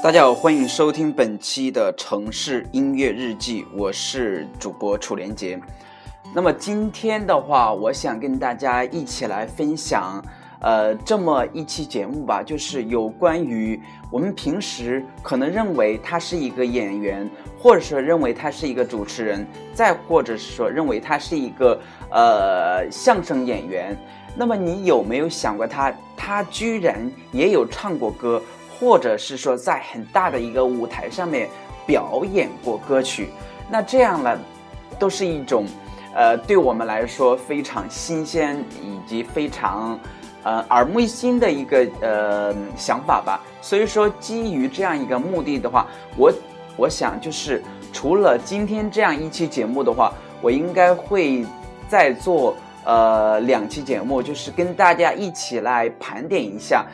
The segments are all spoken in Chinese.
大家好，欢迎收听本期的城市音乐日记，我是主播楚连杰。那么今天的话，我想跟大家一起来分享，呃，这么一期节目吧，就是有关于我们平时可能认为他是一个演员，或者说认为他是一个主持人，再或者是说认为他是一个呃相声演员。那么你有没有想过他，他居然也有唱过歌？或者是说在很大的一个舞台上面表演过歌曲，那这样呢，都是一种，呃，对我们来说非常新鲜以及非常，呃，耳目一新的一个呃想法吧。所以说，基于这样一个目的的话，我我想就是除了今天这样一期节目的话，我应该会再做呃两期节目，就是跟大家一起来盘点一下。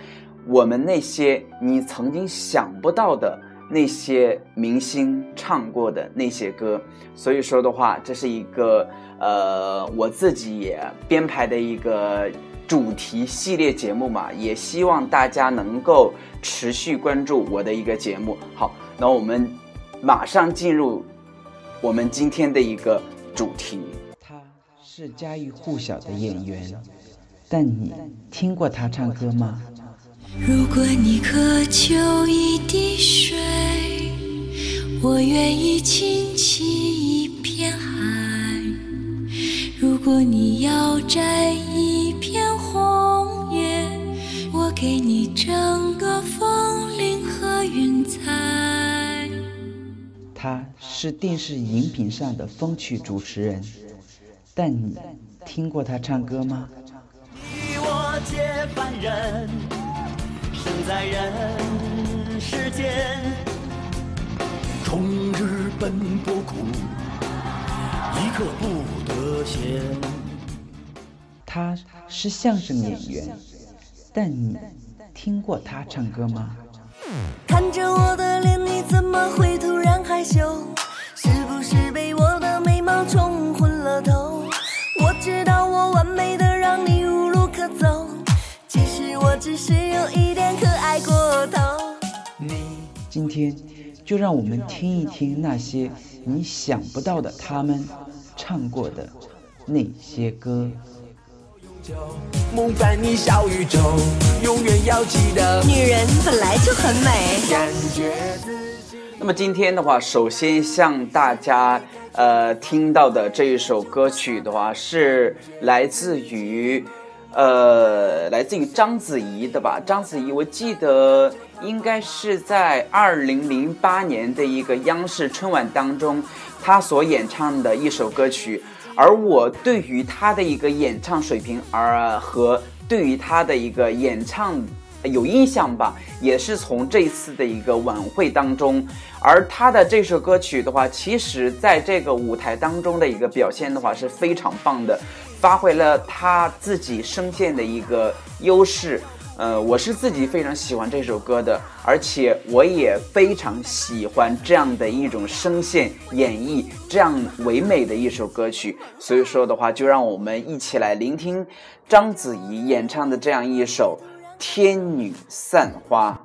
我们那些你曾经想不到的那些明星唱过的那些歌，所以说的话，这是一个呃我自己也编排的一个主题系列节目嘛，也希望大家能够持续关注我的一个节目。好，那我们马上进入我们今天的一个主题。他是家喻户晓的演员，但你听过他唱歌吗？如果你渴求一滴水，我愿意倾起一片海；如果你要摘一片红叶，我给你整个风铃和云彩。他是电视荧屏上的风趣主持人，但你听过他唱歌吗？你我皆凡人。在人世间，终日奔波苦，一刻不得闲。他是相声演员，但你听过他唱歌吗？看着我的脸，你怎么会突然害羞？是不是被我的美貌冲昏了头？我知道我完美的让你无路可走，其实我只是有一。今天，就让我们听一听那些你想不到的他们唱过的那些歌。梦伴你小宇宙，永远要记得，女人本来就很美。感觉那么今天的话，首先向大家呃听到的这一首歌曲的话，是来自于。呃，来自于章子怡的吧？章子怡，我记得应该是在二零零八年的一个央视春晚当中，他所演唱的一首歌曲。而我对于他的一个演唱水平，而和对于他的一个演唱有印象吧，也是从这次的一个晚会当中。而他的这首歌曲的话，其实在这个舞台当中的一个表现的话是非常棒的。发挥了他自己声线的一个优势，呃，我是自己非常喜欢这首歌的，而且我也非常喜欢这样的一种声线演绎，这样唯美的一首歌曲。所以说的话，就让我们一起来聆听章子怡演唱的这样一首《天女散花》。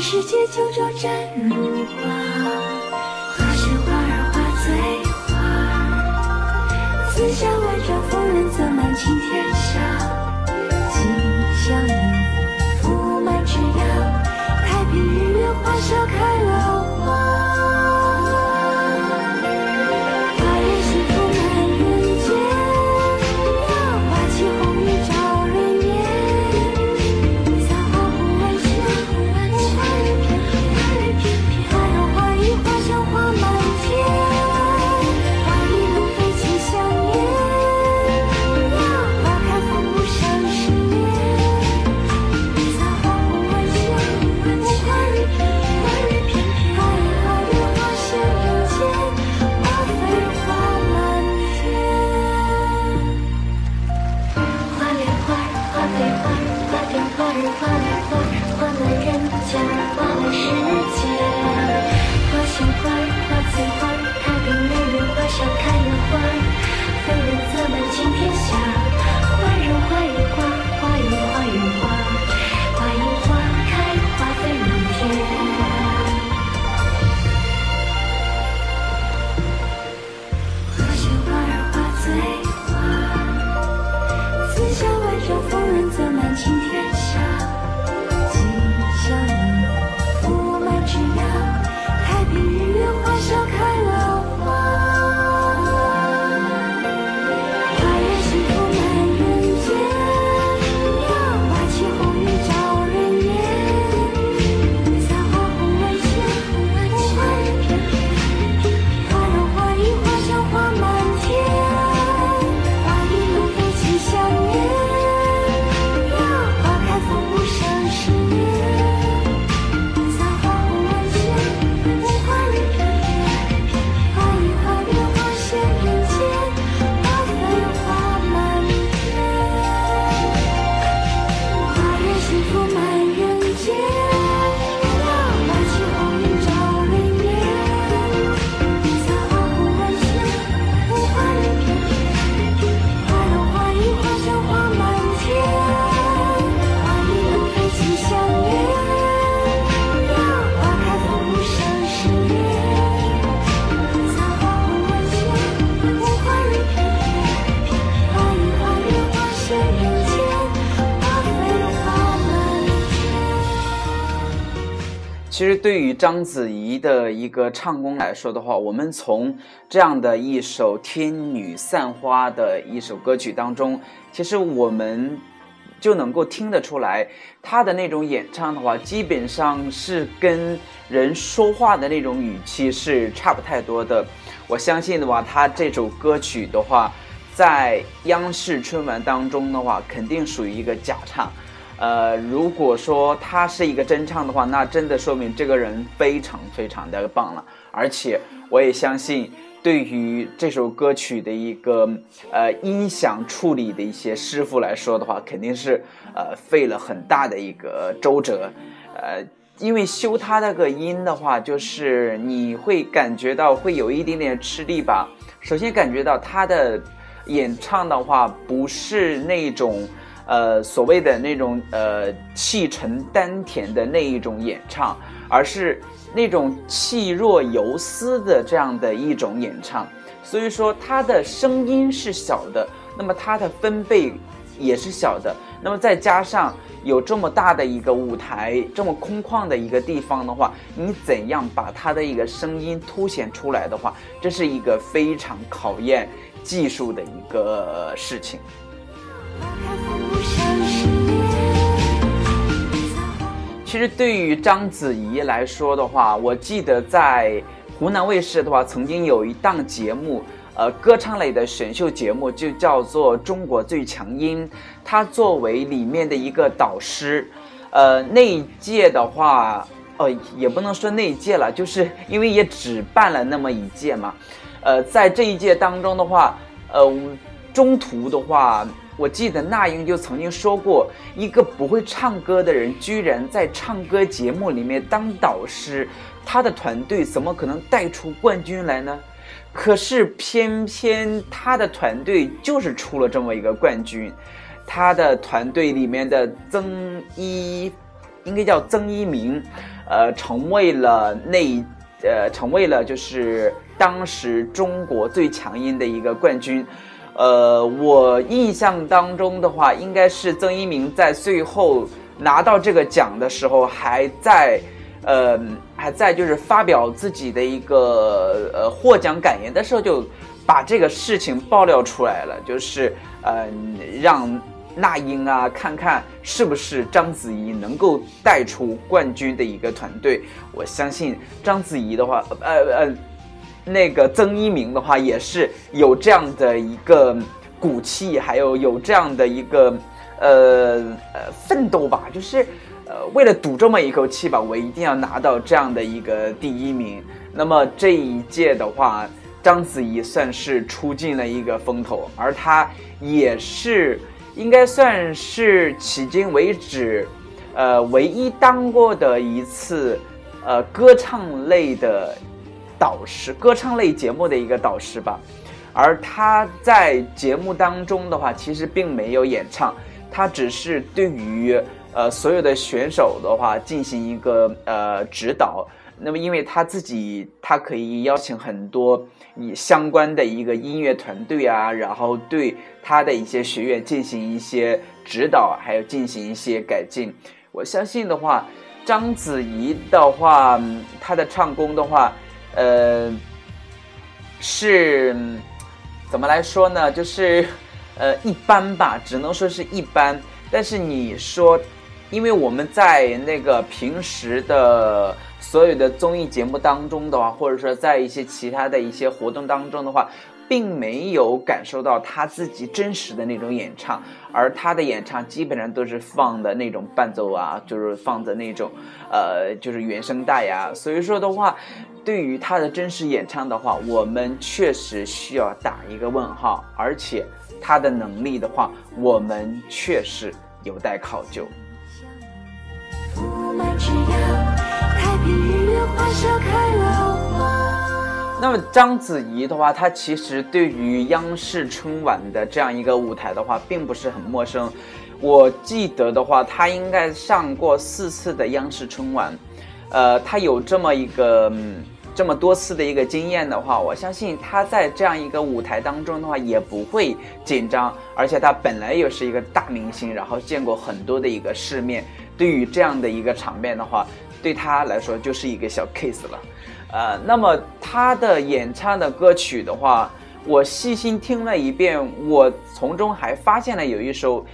世界，九州展如画。其实对于章子怡的一个唱功来说的话，我们从这样的一首《天女散花》的一首歌曲当中，其实我们就能够听得出来，她的那种演唱的话，基本上是跟人说话的那种语气是差不太多的。我相信的话，她这首歌曲的话，在央视春晚当中的话，肯定属于一个假唱。呃，如果说他是一个真唱的话，那真的说明这个人非常非常的棒了。而且我也相信，对于这首歌曲的一个呃音响处理的一些师傅来说的话，肯定是呃费了很大的一个周折。呃，因为修他那个音的话，就是你会感觉到会有一点点吃力吧。首先感觉到他的演唱的话，不是那种。呃，所谓的那种呃气沉丹田的那一种演唱，而是那种气若游丝的这样的一种演唱。所以说，他的声音是小的，那么他的分贝也是小的。那么再加上有这么大的一个舞台，这么空旷的一个地方的话，你怎样把他的一个声音凸显出来的话，这是一个非常考验技术的一个事情。其实对于章子怡来说的话，我记得在湖南卫视的话，曾经有一档节目，呃，歌唱类的选秀节目，就叫做《中国最强音》。她作为里面的一个导师，呃，那一届的话，呃，也不能说那一届了，就是因为也只办了那么一届嘛。呃，在这一届当中的话，呃，中途的话。我记得那英就曾经说过，一个不会唱歌的人居然在唱歌节目里面当导师，他的团队怎么可能带出冠军来呢？可是偏偏他的团队就是出了这么一个冠军，他的团队里面的曾一，应该叫曾一鸣，呃，成为了那呃成为了就是当时中国最强音的一个冠军。呃，我印象当中的话，应该是曾一鸣在最后拿到这个奖的时候，还在，呃，还在就是发表自己的一个呃获奖感言的时候，就把这个事情爆料出来了，就是呃让那英啊看看是不是章子怡能够带出冠军的一个团队。我相信章子怡的话，呃呃。那个曾一鸣的话，也是有这样的一个骨气，还有有这样的一个呃呃奋斗吧，就是呃为了赌这么一口气吧，我一定要拿到这样的一个第一名。那么这一届的话，章子怡算是出尽了一个风头，而她也是应该算是迄今为止，呃唯一当过的一次呃歌唱类的。导师，歌唱类节目的一个导师吧，而他在节目当中的话，其实并没有演唱，他只是对于呃所有的选手的话进行一个呃指导。那么，因为他自己，他可以邀请很多以相关的一个音乐团队啊，然后对他的一些学员进行一些指导，还有进行一些改进。我相信的话，章子怡的话，她的唱功的话。呃，是怎么来说呢？就是 呃一般吧，只能说是一般。但是你说，因为我们在那个平时的所有的综艺节目当中的话，或者说在一些其他的一些活动当中的话。并没有感受到他自己真实的那种演唱，而他的演唱基本上都是放的那种伴奏啊，就是放的那种，呃，就是原声带呀。所以说的话，对于他的真实演唱的话，我们确实需要打一个问号。而且他的能力的话，我们确实有待考究。太平日月花笑开了。那么章子怡的话，她其实对于央视春晚的这样一个舞台的话，并不是很陌生。我记得的话，她应该上过四次的央视春晚，呃，她有这么一个这么多次的一个经验的话，我相信她在这样一个舞台当中的话，也不会紧张。而且她本来又是一个大明星，然后见过很多的一个世面，对于这样的一个场面的话，对他来说就是一个小 case 了。呃，那么他的演唱的歌曲的话，我细心听了一遍，我从中还发现了有一首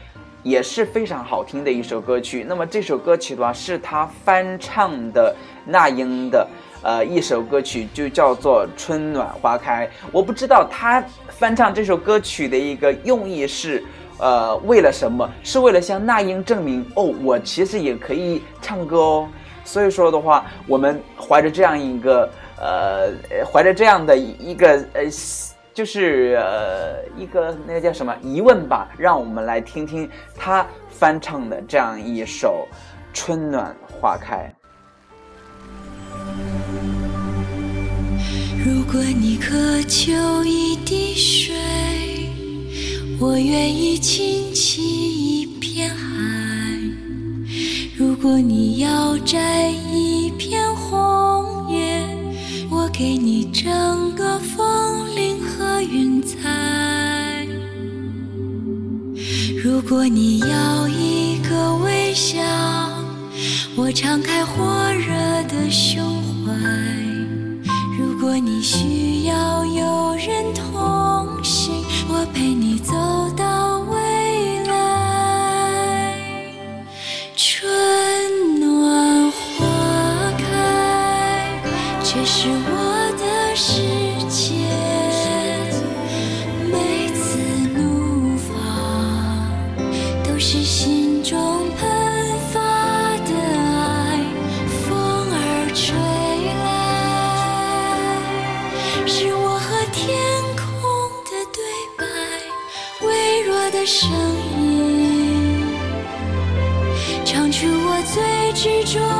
也是非常好听的一首歌曲。那么这首歌曲的话，是他翻唱的那英的呃一首歌曲，就叫做《春暖花开》。我不知道他翻唱这首歌曲的一个用意是呃为了什么？是为了向那英证明哦，我其实也可以唱歌哦。所以说的话，我们怀着这样一个呃，怀着这样的一个呃，就是呃一个那个叫什么疑问吧，让我们来听听他翻唱的这样一首《春暖花开》。如果你渴求一滴水，我愿意倾起一片海。如果你要摘一片红叶，我给你整个风铃和云彩。如果你要一个微笑，我敞开火热的胸怀。如果你需要有人同声音，唱出我最执着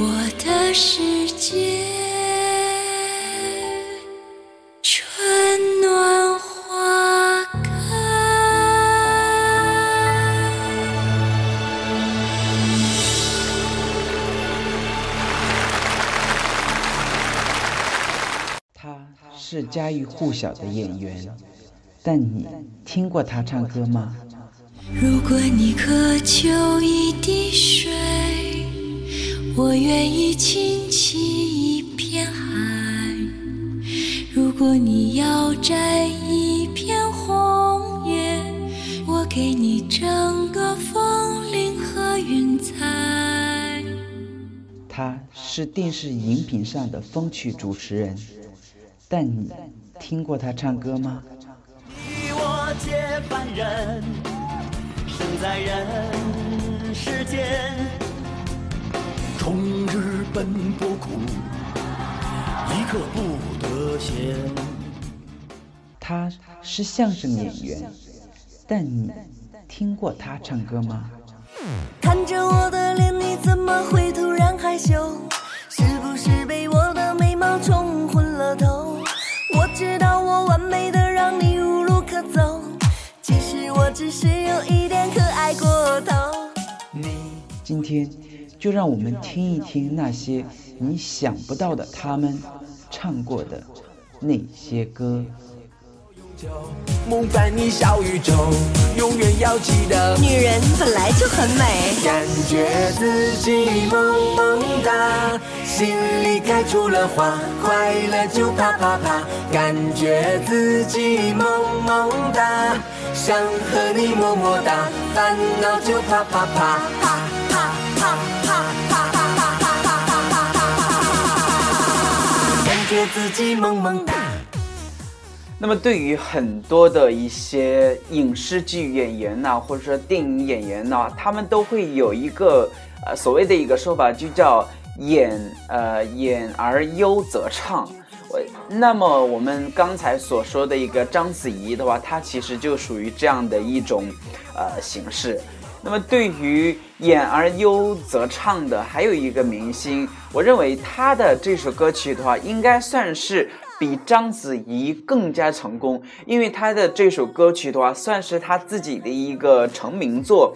我的世界，春暖花开。他是家喻户晓的演员，但你听过他唱歌吗？如果你渴求一滴水，我愿意倾起一片海；如果你要摘一片红叶，我给你整个风铃和云彩。他是电视荧屏上的风趣主持人，但你听过他唱歌吗？你我皆凡人，生在人世间，终日奔波苦，一刻不得闲。他是相声演员，但你听过他唱歌吗？看着我的脸，你怎么会突然害羞？是不是被我的美貌冲昏了头？我知道我完美的让你无路可走，其实我只是有一点可爱过头。你今天就让我们听一听那些你想不到的他们唱过的那些歌。梦伴你小宇宙，永远要记得。女人本来就很美，感觉自己萌萌哒，心里开出了花，快乐就啪啪啪。感觉自己萌萌哒，想和你么么哒，烦恼就啪啪啪啪啪啪觉自己萌萌哒。那么，对于很多的一些影视剧演员呐、或者说电影演员呐、他们都会有一个呃所谓的一个说法，就叫演呃演而优则唱。我那么我们刚才所说的一个章子怡的话，她其实就属于这样的一种呃形式。那么对于演而优则唱的，还有一个明星，我认为他的这首歌曲的话，应该算是比章子怡更加成功，因为他的这首歌曲的话，算是他自己的一个成名作。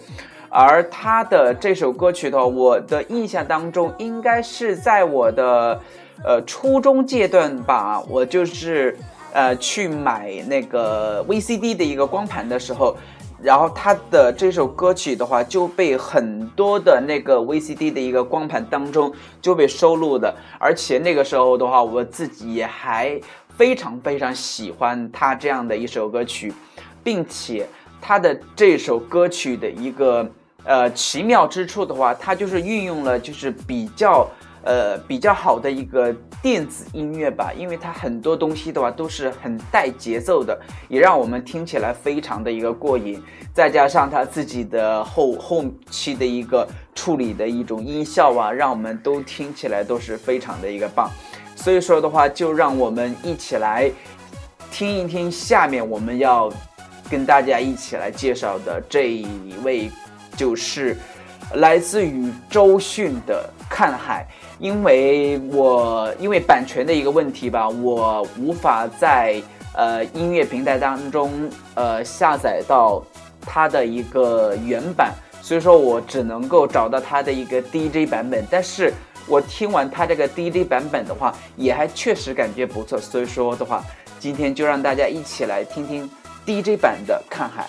而他的这首歌曲的话，我的印象当中，应该是在我的呃初中阶段吧，我就是呃去买那个 VCD 的一个光盘的时候。然后他的这首歌曲的话，就被很多的那个 VCD 的一个光盘当中就被收录的，而且那个时候的话，我自己也还非常非常喜欢他这样的一首歌曲，并且他的这首歌曲的一个呃奇妙之处的话，它就是运用了就是比较。呃，比较好的一个电子音乐吧，因为它很多东西的话都是很带节奏的，也让我们听起来非常的一个过瘾。再加上他自己的后后期的一个处理的一种音效啊，让我们都听起来都是非常的一个棒。所以说的话，就让我们一起来听一听下面我们要跟大家一起来介绍的这一位，就是来自于周迅的《看海》。因为我因为版权的一个问题吧，我无法在呃音乐平台当中呃下载到它的一个原版，所以说我只能够找到它的一个 DJ 版本。但是我听完它这个 DJ 版本的话，也还确实感觉不错。所以说的话，今天就让大家一起来听听 DJ 版的《看海》。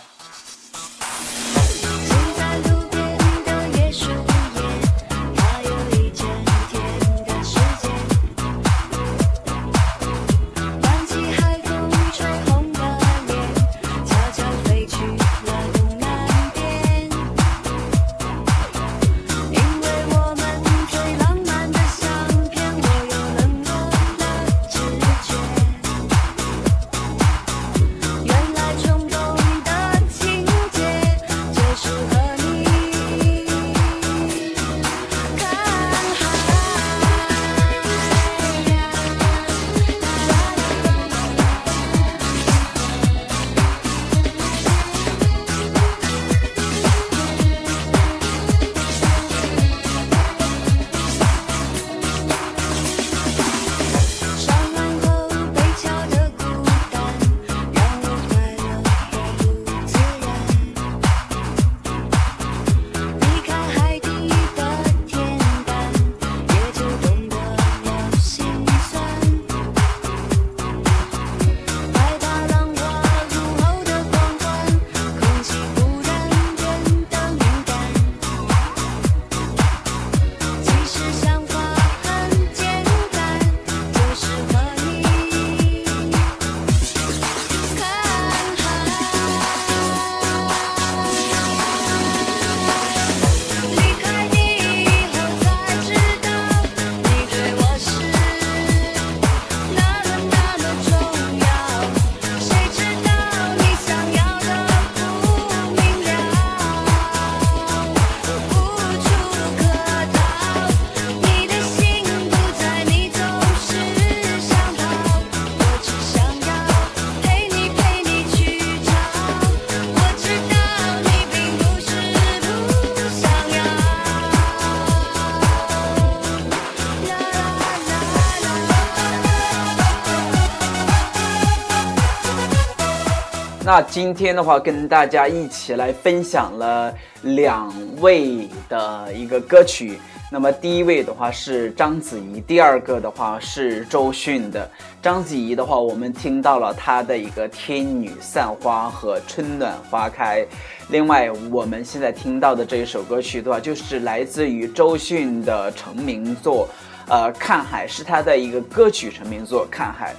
那今天的话，跟大家一起来分享了两位的一个歌曲。那么第一位的话是章子怡，第二个的话是周迅的。章子怡的话，我们听到了她的一个《天女散花》和《春暖花开》。另外，我们现在听到的这一首歌曲的话，就是来自于周迅的成名作，呃，《看海》是她的一个歌曲成名作，《看海》。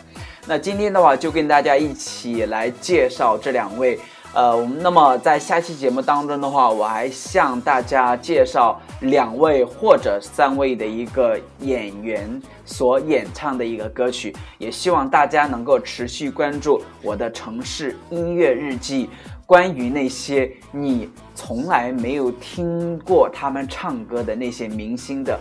那今天的话，就跟大家一起来介绍这两位。呃，那么在下期节目当中的话，我还向大家介绍两位或者三位的一个演员所演唱的一个歌曲。也希望大家能够持续关注我的城市音乐日记，关于那些你从来没有听过他们唱歌的那些明星的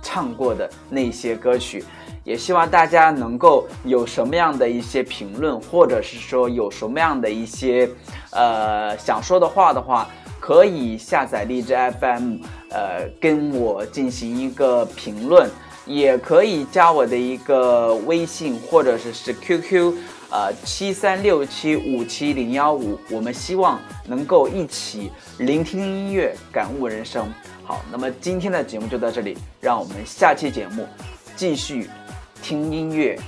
唱过的那些歌曲。也希望大家能够有什么样的一些评论，或者是说有什么样的一些呃想说的话的话，可以下载荔枝 FM，呃，跟我进行一个评论，也可以加我的一个微信或者是是 QQ，呃，七三六七五七零幺五，我们希望能够一起聆听音乐，感悟人生。好，那么今天的节目就到这里，让我们下期节目继续。听音乐。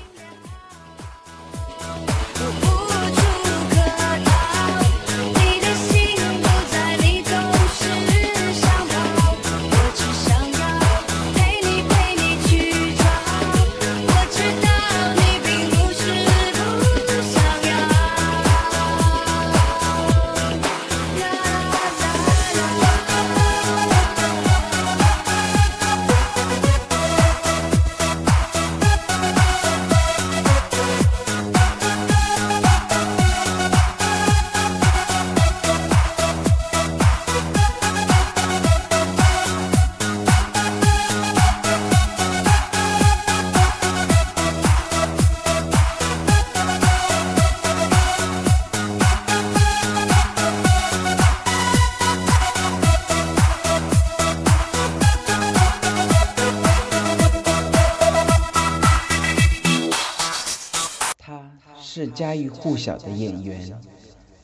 是家喻户晓的演员，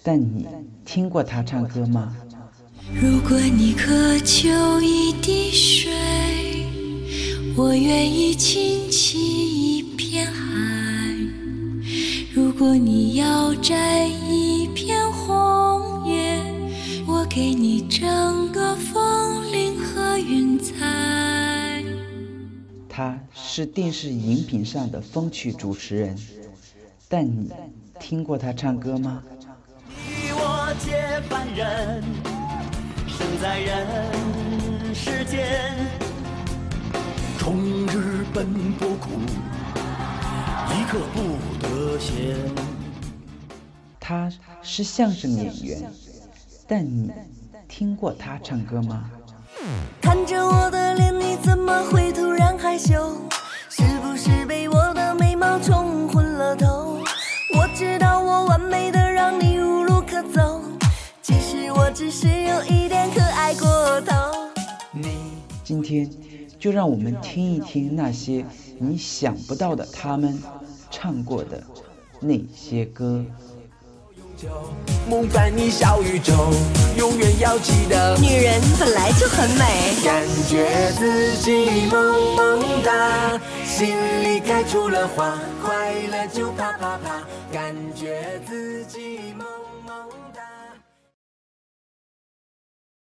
但你听过他唱歌吗？如果你渴求一滴水，我愿意倾起一片海；如果你要摘一片红叶，我给你整个风铃和云彩。他是电视荧屏上的风趣主持人。但你听过他唱歌吗？你我皆凡人，生在人世间，终日奔波苦，一刻不得闲。他是相声演员，但你听过他唱歌吗？看着我的脸，你怎么会突然害羞？只是有一点可爱过头。今天就让我们听一听那些你想不到的他们唱过的那些歌。梦伴你小宇宙，永远要记得，女人本来就很美。感觉自己萌萌哒，心里开出了花，快乐就啪啪啪，感觉自己萌。